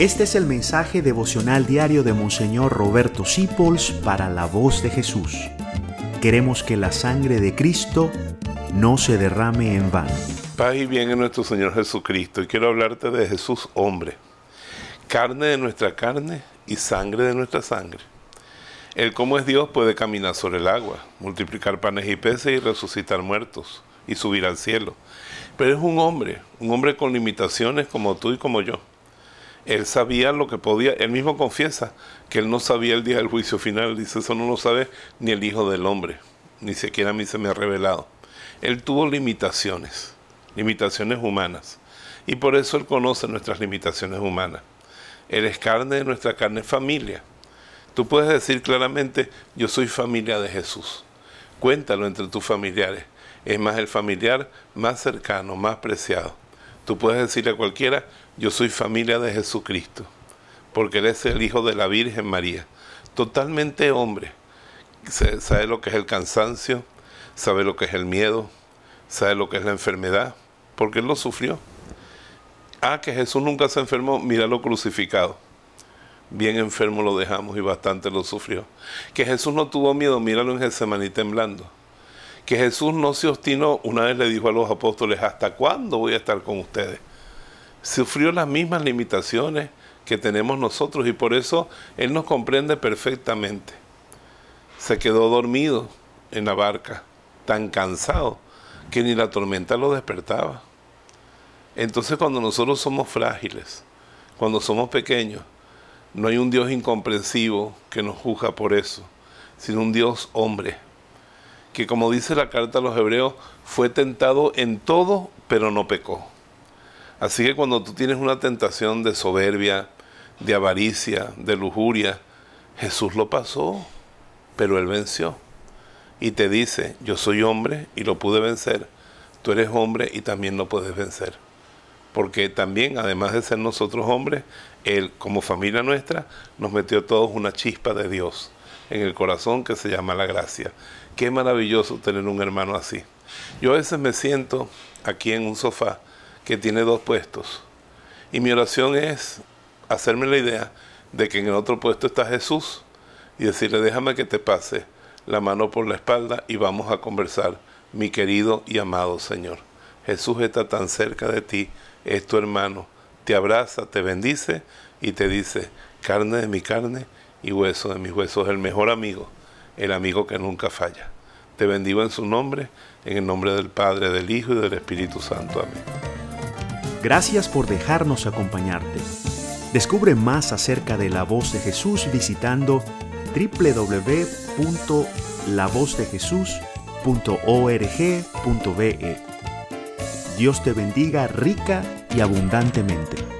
Este es el mensaje devocional diario de Monseñor Roberto Sipols para la voz de Jesús. Queremos que la sangre de Cristo no se derrame en vano. Paz y bien en nuestro Señor Jesucristo. Y quiero hablarte de Jesús hombre. Carne de nuestra carne y sangre de nuestra sangre. Él como es Dios puede caminar sobre el agua, multiplicar panes y peces y resucitar muertos y subir al cielo. Pero es un hombre, un hombre con limitaciones como tú y como yo él sabía lo que podía, él mismo confiesa que él no sabía el día del juicio final, dice, eso no lo sabe ni el Hijo del Hombre, ni siquiera a mí se me ha revelado. Él tuvo limitaciones, limitaciones humanas, y por eso él conoce nuestras limitaciones humanas. Él es carne de nuestra carne familia. Tú puedes decir claramente, yo soy familia de Jesús. Cuéntalo entre tus familiares. Es más el familiar más cercano, más preciado. Tú puedes decirle a cualquiera, yo soy familia de Jesucristo, porque Él es el Hijo de la Virgen María, totalmente hombre. Sabe lo que es el cansancio, sabe lo que es el miedo, sabe lo que es la enfermedad, porque Él lo sufrió. Ah, que Jesús nunca se enfermó, míralo crucificado. Bien enfermo lo dejamos y bastante lo sufrió. Que Jesús no tuvo miedo, míralo en Getsemaní temblando. Que Jesús no se obstinó, una vez le dijo a los apóstoles, ¿hasta cuándo voy a estar con ustedes? sufrió las mismas limitaciones que tenemos nosotros y por eso Él nos comprende perfectamente. Se quedó dormido en la barca, tan cansado que ni la tormenta lo despertaba. Entonces cuando nosotros somos frágiles, cuando somos pequeños, no hay un Dios incomprensivo que nos juzga por eso, sino un Dios hombre, que como dice la carta a los hebreos, fue tentado en todo, pero no pecó. Así que cuando tú tienes una tentación de soberbia, de avaricia, de lujuria, Jesús lo pasó, pero Él venció. Y te dice, yo soy hombre y lo pude vencer. Tú eres hombre y también lo puedes vencer. Porque también, además de ser nosotros hombres, Él, como familia nuestra, nos metió todos una chispa de Dios en el corazón que se llama la gracia. Qué maravilloso tener un hermano así. Yo a veces me siento aquí en un sofá que tiene dos puestos. Y mi oración es hacerme la idea de que en el otro puesto está Jesús y decirle, déjame que te pase la mano por la espalda y vamos a conversar, mi querido y amado Señor. Jesús está tan cerca de ti, es tu hermano, te abraza, te bendice y te dice, carne de mi carne y hueso de mis huesos, el mejor amigo, el amigo que nunca falla. Te bendigo en su nombre, en el nombre del Padre, del Hijo y del Espíritu Santo. Amén. Gracias por dejarnos acompañarte. Descubre más acerca de la voz de Jesús visitando www.lavozdejesús.org.be. Dios te bendiga rica y abundantemente.